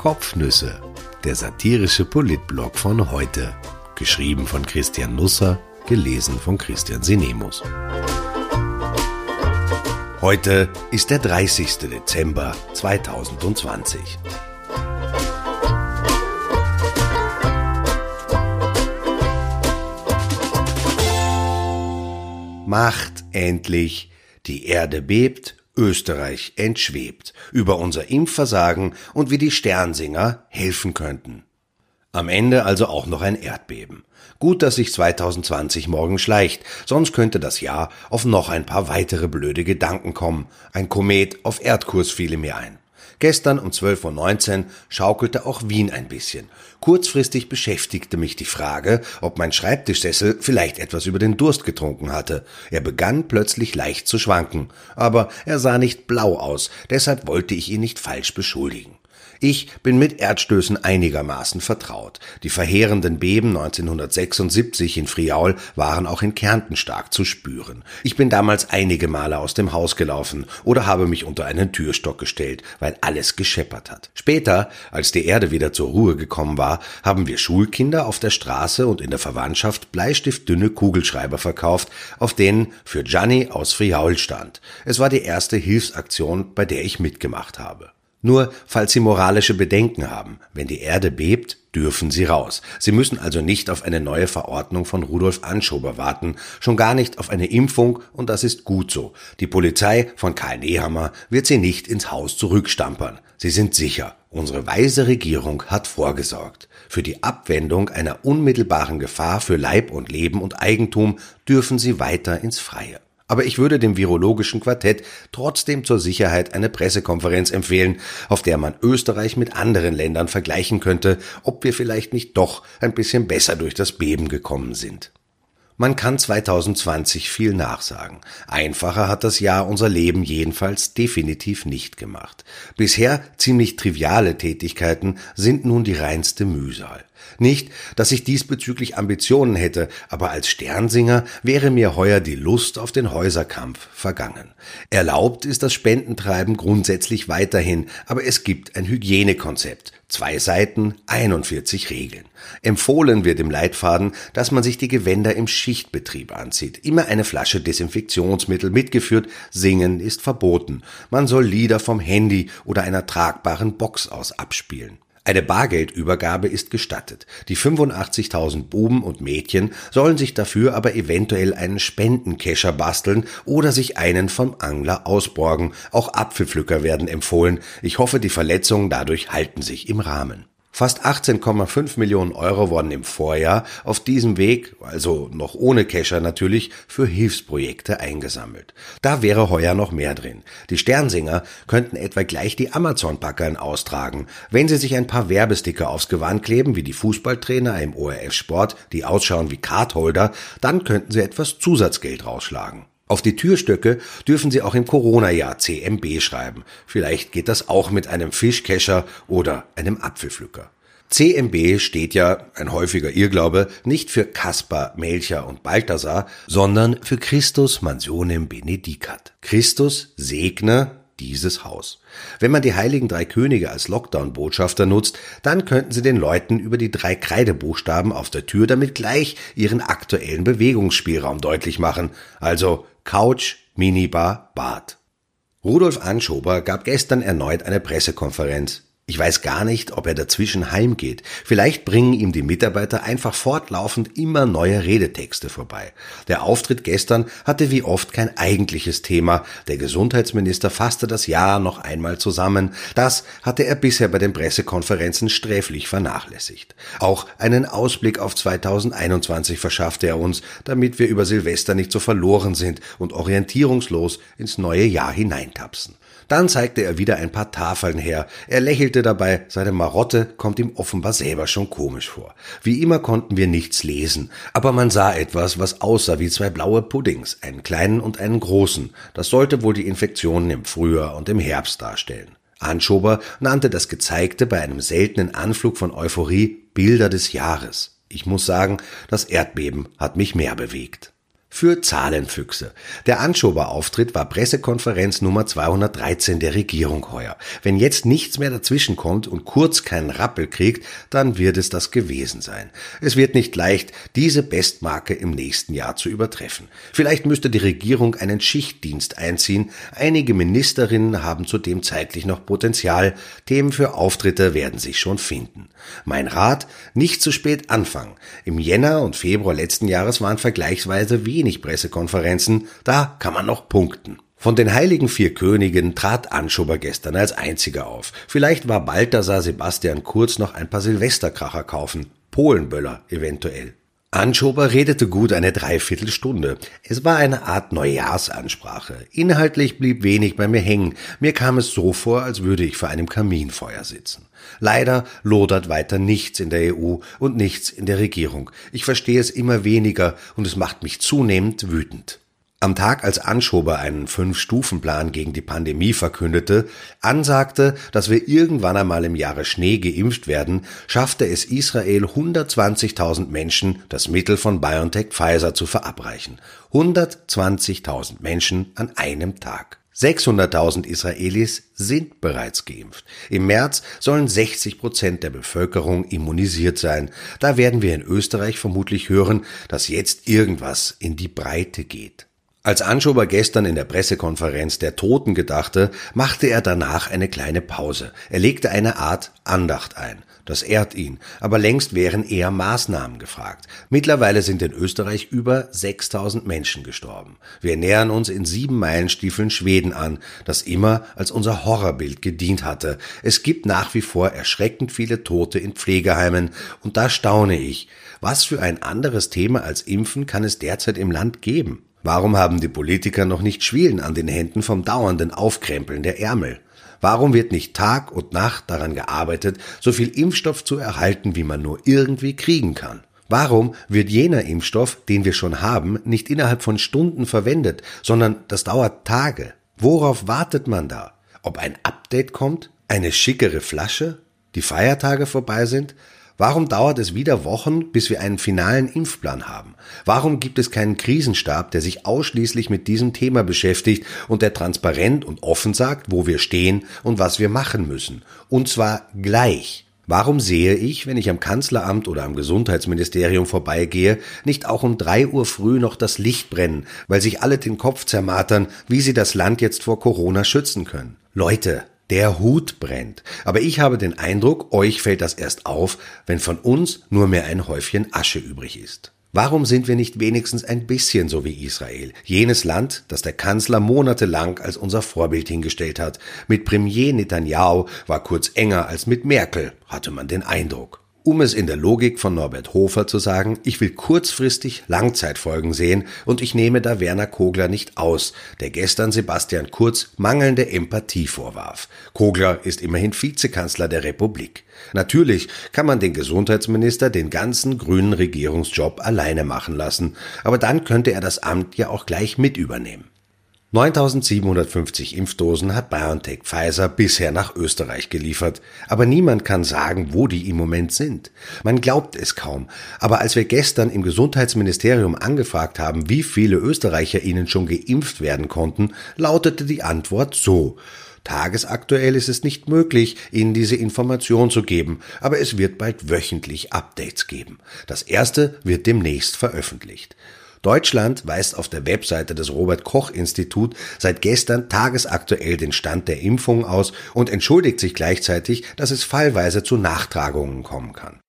Kopfnüsse, der satirische Politblog von heute. Geschrieben von Christian Nusser, gelesen von Christian Sinemus. Heute ist der 30. Dezember 2020. Macht endlich, die Erde bebt, Österreich entschwebt, über unser Impfversagen und wie die Sternsinger helfen könnten. Am Ende also auch noch ein Erdbeben. Gut, dass sich 2020 morgen schleicht, sonst könnte das Jahr auf noch ein paar weitere blöde Gedanken kommen. Ein Komet auf Erdkurs fiele mir ein. Gestern um 12.19 Uhr schaukelte auch Wien ein bisschen. Kurzfristig beschäftigte mich die Frage, ob mein Schreibtischsessel vielleicht etwas über den Durst getrunken hatte. Er begann plötzlich leicht zu schwanken, aber er sah nicht blau aus, deshalb wollte ich ihn nicht falsch beschuldigen. Ich bin mit Erdstößen einigermaßen vertraut. Die verheerenden Beben 1976 in Friaul waren auch in Kärnten stark zu spüren. Ich bin damals einige Male aus dem Haus gelaufen oder habe mich unter einen Türstock gestellt, weil alles gescheppert hat. Später, als die Erde wieder zur Ruhe gekommen war, haben wir Schulkinder auf der Straße und in der Verwandtschaft bleistiftdünne Kugelschreiber verkauft, auf denen für Gianni aus Friaul stand. Es war die erste Hilfsaktion, bei der ich mitgemacht habe. Nur falls Sie moralische Bedenken haben, wenn die Erde bebt, dürfen Sie raus. Sie müssen also nicht auf eine neue Verordnung von Rudolf Anschober warten, schon gar nicht auf eine Impfung, und das ist gut so. Die Polizei von Karl Nehammer wird Sie nicht ins Haus zurückstampern. Sie sind sicher. Unsere weise Regierung hat vorgesorgt. Für die Abwendung einer unmittelbaren Gefahr für Leib und Leben und Eigentum dürfen Sie weiter ins Freie. Aber ich würde dem virologischen Quartett trotzdem zur Sicherheit eine Pressekonferenz empfehlen, auf der man Österreich mit anderen Ländern vergleichen könnte, ob wir vielleicht nicht doch ein bisschen besser durch das Beben gekommen sind. Man kann 2020 viel nachsagen. Einfacher hat das Jahr unser Leben jedenfalls definitiv nicht gemacht. Bisher ziemlich triviale Tätigkeiten sind nun die reinste Mühsal. Nicht, dass ich diesbezüglich Ambitionen hätte, aber als Sternsinger wäre mir heuer die Lust auf den Häuserkampf vergangen. Erlaubt ist das Spendentreiben grundsätzlich weiterhin, aber es gibt ein Hygienekonzept. Zwei Seiten, 41 Regeln. Empfohlen wird im Leitfaden, dass man sich die Gewänder im Schichtbetrieb anzieht. Immer eine Flasche Desinfektionsmittel mitgeführt. Singen ist verboten. Man soll Lieder vom Handy oder einer tragbaren Box aus abspielen. Eine Bargeldübergabe ist gestattet. Die 85.000 Buben und Mädchen sollen sich dafür aber eventuell einen Spendenkescher basteln oder sich einen vom Angler ausborgen. Auch Apfelpflücker werden empfohlen. Ich hoffe, die Verletzungen dadurch halten sich im Rahmen. Fast 18,5 Millionen Euro wurden im Vorjahr auf diesem Weg, also noch ohne Kescher natürlich, für Hilfsprojekte eingesammelt. Da wäre heuer noch mehr drin. Die Sternsinger könnten etwa gleich die Amazon-Packern austragen. Wenn sie sich ein paar Werbesticker aufs Gewand kleben, wie die Fußballtrainer im ORF Sport, die ausschauen wie Cardholder, dann könnten sie etwas Zusatzgeld rausschlagen. Auf die Türstöcke dürfen Sie auch im Corona-Jahr CMB schreiben. Vielleicht geht das auch mit einem Fischkescher oder einem Apfelpflücker. CMB steht ja, ein häufiger Irrglaube, nicht für Kaspar, Melcher und Balthasar, sondern für Christus Mansionem Benedicat. Christus segne dieses Haus. Wenn man die heiligen drei Könige als Lockdown-Botschafter nutzt, dann könnten sie den Leuten über die drei Kreidebuchstaben auf der Tür damit gleich ihren aktuellen Bewegungsspielraum deutlich machen. Also Couch, Minibar, Bad. Rudolf Anschober gab gestern erneut eine Pressekonferenz. Ich weiß gar nicht, ob er dazwischen heimgeht. Vielleicht bringen ihm die Mitarbeiter einfach fortlaufend immer neue Redetexte vorbei. Der Auftritt gestern hatte wie oft kein eigentliches Thema. Der Gesundheitsminister fasste das Jahr noch einmal zusammen. Das hatte er bisher bei den Pressekonferenzen sträflich vernachlässigt. Auch einen Ausblick auf 2021 verschaffte er uns, damit wir über Silvester nicht so verloren sind und orientierungslos ins neue Jahr hineintapsen. Dann zeigte er wieder ein paar Tafeln her. Er lächelte dabei, seine Marotte kommt ihm offenbar selber schon komisch vor. Wie immer konnten wir nichts lesen, aber man sah etwas, was aussah wie zwei blaue Puddings, einen kleinen und einen großen. Das sollte wohl die Infektionen im Frühjahr und im Herbst darstellen. Anschober nannte das Gezeigte bei einem seltenen Anflug von Euphorie Bilder des Jahres. Ich muss sagen, das Erdbeben hat mich mehr bewegt. Für Zahlenfüchse. Der Anschoberauftritt war Pressekonferenz Nummer 213 der Regierung heuer. Wenn jetzt nichts mehr dazwischen kommt und Kurz keinen Rappel kriegt, dann wird es das gewesen sein. Es wird nicht leicht, diese Bestmarke im nächsten Jahr zu übertreffen. Vielleicht müsste die Regierung einen Schichtdienst einziehen. Einige Ministerinnen haben zudem zeitlich noch Potenzial. Themen für Auftritte werden sich schon finden. Mein Rat, nicht zu spät anfangen. Im Jänner und Februar letzten Jahres waren vergleichsweise wenig wenig Pressekonferenzen, da kann man noch punkten. Von den heiligen vier Königen trat Anschober gestern als einziger auf. Vielleicht war Balthasar Sebastian Kurz noch ein paar Silvesterkracher kaufen. Polenböller eventuell. Anschober redete gut eine Dreiviertelstunde. Es war eine Art Neujahrsansprache. Inhaltlich blieb wenig bei mir hängen. Mir kam es so vor, als würde ich vor einem Kaminfeuer sitzen. Leider lodert weiter nichts in der EU und nichts in der Regierung. Ich verstehe es immer weniger und es macht mich zunehmend wütend. Am Tag, als Anschober einen Fünf-Stufen-Plan gegen die Pandemie verkündete, ansagte, dass wir irgendwann einmal im Jahre Schnee geimpft werden, schaffte es Israel 120.000 Menschen, das Mittel von BioNTech Pfizer zu verabreichen. 120.000 Menschen an einem Tag. 600.000 Israelis sind bereits geimpft. Im März sollen 60 Prozent der Bevölkerung immunisiert sein. Da werden wir in Österreich vermutlich hören, dass jetzt irgendwas in die Breite geht. Als Anschober gestern in der Pressekonferenz der Toten gedachte, machte er danach eine kleine Pause. Er legte eine Art Andacht ein. Das ehrt ihn, aber längst wären eher Maßnahmen gefragt. Mittlerweile sind in Österreich über 6000 Menschen gestorben. Wir nähern uns in sieben Meilenstiefeln Schweden an, das immer als unser Horrorbild gedient hatte. Es gibt nach wie vor erschreckend viele Tote in Pflegeheimen, und da staune ich. Was für ein anderes Thema als Impfen kann es derzeit im Land geben? Warum haben die Politiker noch nicht Schwielen an den Händen vom dauernden Aufkrempeln der Ärmel? Warum wird nicht Tag und Nacht daran gearbeitet, so viel Impfstoff zu erhalten, wie man nur irgendwie kriegen kann? Warum wird jener Impfstoff, den wir schon haben, nicht innerhalb von Stunden verwendet, sondern das dauert Tage? Worauf wartet man da? Ob ein Update kommt? Eine schickere Flasche? Die Feiertage vorbei sind? Warum dauert es wieder Wochen, bis wir einen finalen Impfplan haben? Warum gibt es keinen Krisenstab, der sich ausschließlich mit diesem Thema beschäftigt und der transparent und offen sagt, wo wir stehen und was wir machen müssen? Und zwar gleich. Warum sehe ich, wenn ich am Kanzleramt oder am Gesundheitsministerium vorbeigehe, nicht auch um drei Uhr früh noch das Licht brennen, weil sich alle den Kopf zermatern, wie sie das Land jetzt vor Corona schützen können? Leute, der Hut brennt. Aber ich habe den Eindruck, euch fällt das erst auf, wenn von uns nur mehr ein Häufchen Asche übrig ist. Warum sind wir nicht wenigstens ein bisschen so wie Israel, jenes Land, das der Kanzler monatelang als unser Vorbild hingestellt hat? Mit Premier Netanyahu war kurz enger als mit Merkel, hatte man den Eindruck. Um es in der Logik von Norbert Hofer zu sagen, ich will kurzfristig Langzeitfolgen sehen und ich nehme da Werner Kogler nicht aus, der gestern Sebastian Kurz mangelnde Empathie vorwarf. Kogler ist immerhin Vizekanzler der Republik. Natürlich kann man den Gesundheitsminister den ganzen grünen Regierungsjob alleine machen lassen, aber dann könnte er das Amt ja auch gleich mit übernehmen. 9750 Impfdosen hat BioNTech Pfizer bisher nach Österreich geliefert, aber niemand kann sagen, wo die im Moment sind. Man glaubt es kaum, aber als wir gestern im Gesundheitsministerium angefragt haben, wie viele Österreicher ihnen schon geimpft werden konnten, lautete die Antwort so Tagesaktuell ist es nicht möglich, Ihnen diese Information zu geben, aber es wird bald wöchentlich Updates geben. Das erste wird demnächst veröffentlicht. Deutschland weist auf der Webseite des Robert Koch Institut seit gestern tagesaktuell den Stand der Impfung aus und entschuldigt sich gleichzeitig, dass es fallweise zu Nachtragungen kommen kann.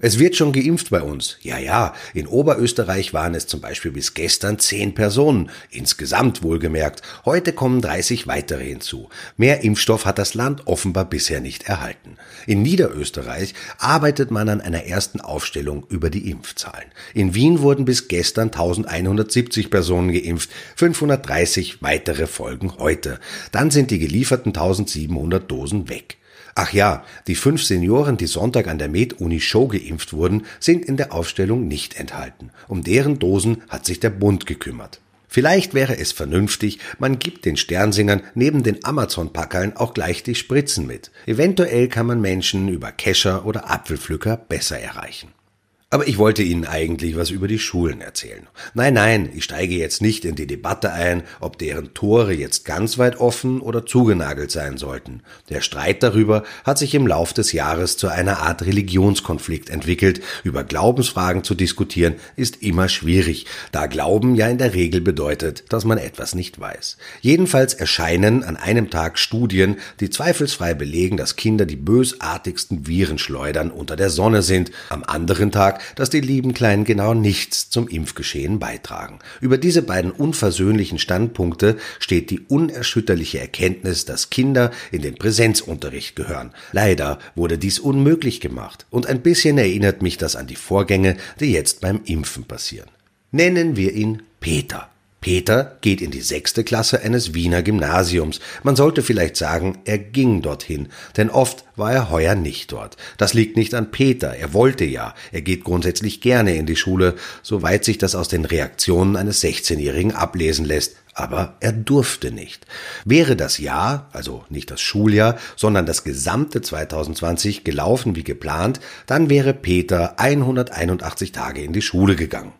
Es wird schon geimpft bei uns. Ja, ja, in Oberösterreich waren es zum Beispiel bis gestern zehn Personen, insgesamt wohlgemerkt. Heute kommen 30 weitere hinzu. Mehr Impfstoff hat das Land offenbar bisher nicht erhalten. In Niederösterreich arbeitet man an einer ersten Aufstellung über die Impfzahlen. In Wien wurden bis gestern 1170 Personen geimpft, 530 weitere folgen heute. Dann sind die gelieferten 1700 Dosen weg. Ach ja, die fünf Senioren, die Sonntag an der Med-Uni Show geimpft wurden, sind in der Aufstellung nicht enthalten. Um deren Dosen hat sich der Bund gekümmert. Vielleicht wäre es vernünftig, man gibt den Sternsingern neben den Amazon-Packerln auch gleich die Spritzen mit. Eventuell kann man Menschen über Kescher oder Apfelpflücker besser erreichen. Aber ich wollte Ihnen eigentlich was über die Schulen erzählen. Nein, nein, ich steige jetzt nicht in die Debatte ein, ob deren Tore jetzt ganz weit offen oder zugenagelt sein sollten. Der Streit darüber hat sich im Lauf des Jahres zu einer Art Religionskonflikt entwickelt. Über Glaubensfragen zu diskutieren ist immer schwierig, da Glauben ja in der Regel bedeutet, dass man etwas nicht weiß. Jedenfalls erscheinen an einem Tag Studien, die zweifelsfrei belegen, dass Kinder die bösartigsten Virenschleudern unter der Sonne sind. Am anderen Tag dass die lieben Kleinen genau nichts zum Impfgeschehen beitragen. Über diese beiden unversöhnlichen Standpunkte steht die unerschütterliche Erkenntnis, dass Kinder in den Präsenzunterricht gehören. Leider wurde dies unmöglich gemacht und ein bisschen erinnert mich das an die Vorgänge, die jetzt beim Impfen passieren. Nennen wir ihn Peter. Peter geht in die sechste Klasse eines Wiener Gymnasiums. Man sollte vielleicht sagen, er ging dorthin, denn oft war er heuer nicht dort. Das liegt nicht an Peter, er wollte ja, er geht grundsätzlich gerne in die Schule, soweit sich das aus den Reaktionen eines 16-Jährigen ablesen lässt, aber er durfte nicht. Wäre das Jahr, also nicht das Schuljahr, sondern das gesamte 2020 gelaufen wie geplant, dann wäre Peter 181 Tage in die Schule gegangen.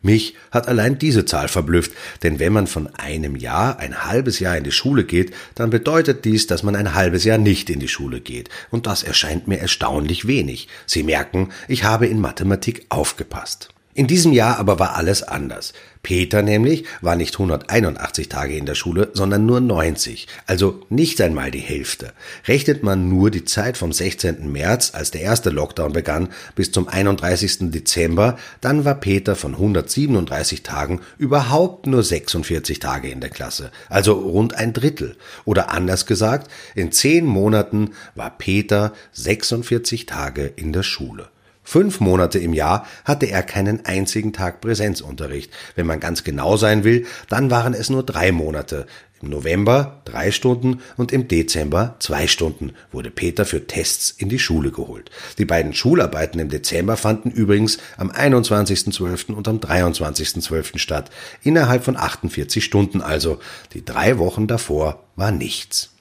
Mich hat allein diese Zahl verblüfft, denn wenn man von einem Jahr ein halbes Jahr in die Schule geht, dann bedeutet dies, dass man ein halbes Jahr nicht in die Schule geht, und das erscheint mir erstaunlich wenig. Sie merken, ich habe in Mathematik aufgepasst. In diesem Jahr aber war alles anders. Peter nämlich war nicht 181 Tage in der Schule, sondern nur 90, also nicht einmal die Hälfte. Rechnet man nur die Zeit vom 16. März, als der erste Lockdown begann, bis zum 31. Dezember, dann war Peter von 137 Tagen überhaupt nur 46 Tage in der Klasse, also rund ein Drittel. Oder anders gesagt, in zehn Monaten war Peter 46 Tage in der Schule. Fünf Monate im Jahr hatte er keinen einzigen Tag Präsenzunterricht. Wenn man ganz genau sein will, dann waren es nur drei Monate. Im November drei Stunden und im Dezember zwei Stunden wurde Peter für Tests in die Schule geholt. Die beiden Schularbeiten im Dezember fanden übrigens am 21.12. und am 23.12. statt. Innerhalb von 48 Stunden also. Die drei Wochen davor war nichts.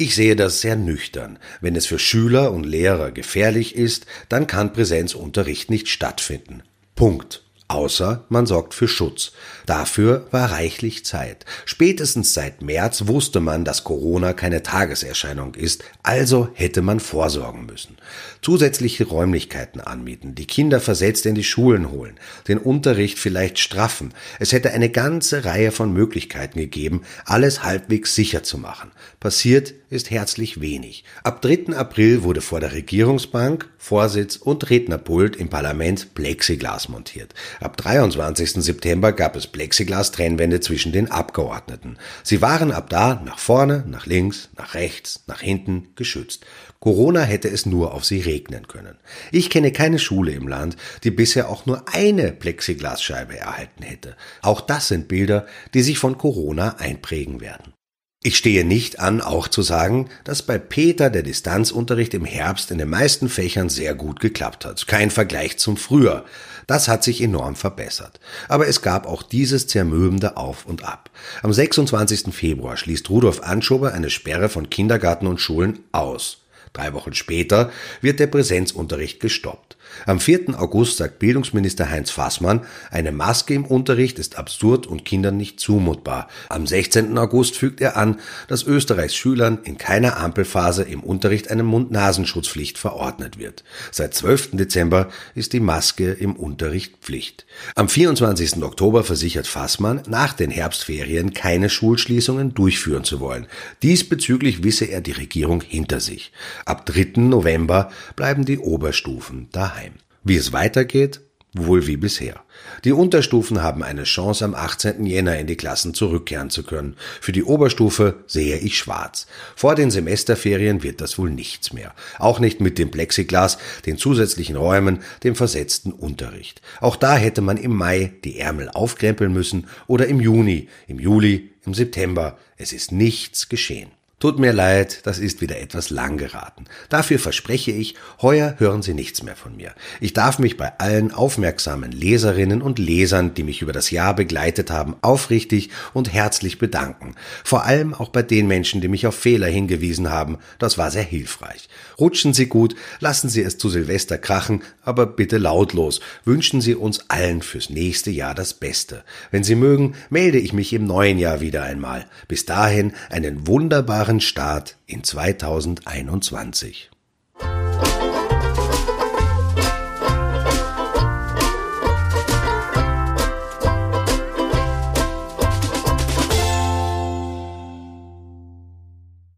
Ich sehe das sehr nüchtern. Wenn es für Schüler und Lehrer gefährlich ist, dann kann Präsenzunterricht nicht stattfinden. Punkt. Außer man sorgt für Schutz. Dafür war reichlich Zeit. Spätestens seit März wusste man, dass Corona keine Tageserscheinung ist, also hätte man vorsorgen müssen. Zusätzliche Räumlichkeiten anmieten, die Kinder versetzt in die Schulen holen, den Unterricht vielleicht straffen. Es hätte eine ganze Reihe von Möglichkeiten gegeben, alles halbwegs sicher zu machen. Passiert ist herzlich wenig. Ab 3. April wurde vor der Regierungsbank, Vorsitz und Rednerpult im Parlament Plexiglas montiert. Ab 23. September gab es Plexiglas-Trennwände zwischen den Abgeordneten. Sie waren ab da nach vorne, nach links, nach rechts, nach hinten geschützt. Corona hätte es nur auf sie regnen können. Ich kenne keine Schule im Land, die bisher auch nur eine Plexiglasscheibe erhalten hätte. Auch das sind Bilder, die sich von Corona einprägen werden. Ich stehe nicht an, auch zu sagen, dass bei Peter der Distanzunterricht im Herbst in den meisten Fächern sehr gut geklappt hat. Kein Vergleich zum Früher. Das hat sich enorm verbessert. Aber es gab auch dieses zermürbende Auf und Ab. Am 26. Februar schließt Rudolf Anschober eine Sperre von Kindergarten und Schulen aus. Drei Wochen später wird der Präsenzunterricht gestoppt. Am 4. August sagt Bildungsminister Heinz Fassmann, eine Maske im Unterricht ist absurd und Kindern nicht zumutbar. Am 16. August fügt er an, dass Österreichs Schülern in keiner Ampelphase im Unterricht eine Mund-Nasenschutzpflicht verordnet wird. Seit 12. Dezember ist die Maske im Unterricht Pflicht. Am 24. Oktober versichert Fassmann, nach den Herbstferien keine Schulschließungen durchführen zu wollen. Diesbezüglich wisse er die Regierung hinter sich. Ab 3. November bleiben die Oberstufen daheim. Wie es weitergeht, wohl wie bisher. Die Unterstufen haben eine Chance, am 18. Jänner in die Klassen zurückkehren zu können. Für die Oberstufe sehe ich schwarz. Vor den Semesterferien wird das wohl nichts mehr. Auch nicht mit dem Plexiglas, den zusätzlichen Räumen, dem versetzten Unterricht. Auch da hätte man im Mai die Ärmel aufkrempeln müssen oder im Juni, im Juli, im September. Es ist nichts geschehen. Tut mir leid, das ist wieder etwas lang geraten. Dafür verspreche ich, heuer hören Sie nichts mehr von mir. Ich darf mich bei allen aufmerksamen Leserinnen und Lesern, die mich über das Jahr begleitet haben, aufrichtig und herzlich bedanken. Vor allem auch bei den Menschen, die mich auf Fehler hingewiesen haben. Das war sehr hilfreich. Rutschen Sie gut, lassen Sie es zu Silvester krachen, aber bitte lautlos. Wünschen Sie uns allen fürs nächste Jahr das Beste. Wenn Sie mögen, melde ich mich im neuen Jahr wieder einmal. Bis dahin einen wunderbaren Start in 2021.